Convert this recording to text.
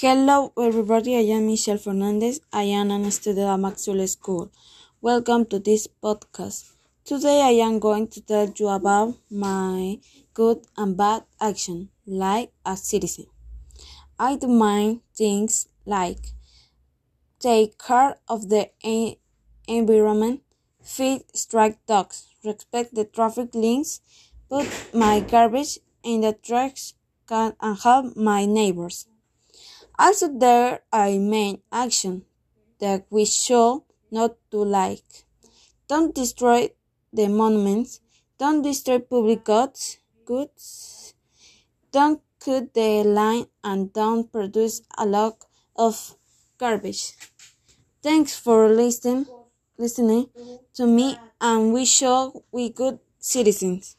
Hello everybody, I am Michelle Fernandez. I am a student at Maxwell School. Welcome to this podcast. Today I am going to tell you about my good and bad action, like a citizen. I do my things like take care of the environment, feed stray dogs, respect the traffic laws, put my garbage in the trash can and help my neighbors. Also there are main actions that we should not do like don't destroy the monuments, don't destroy public goods, goods, don't cut the line and don't produce a lot of garbage. Thanks for listening listening to me and we should be good citizens.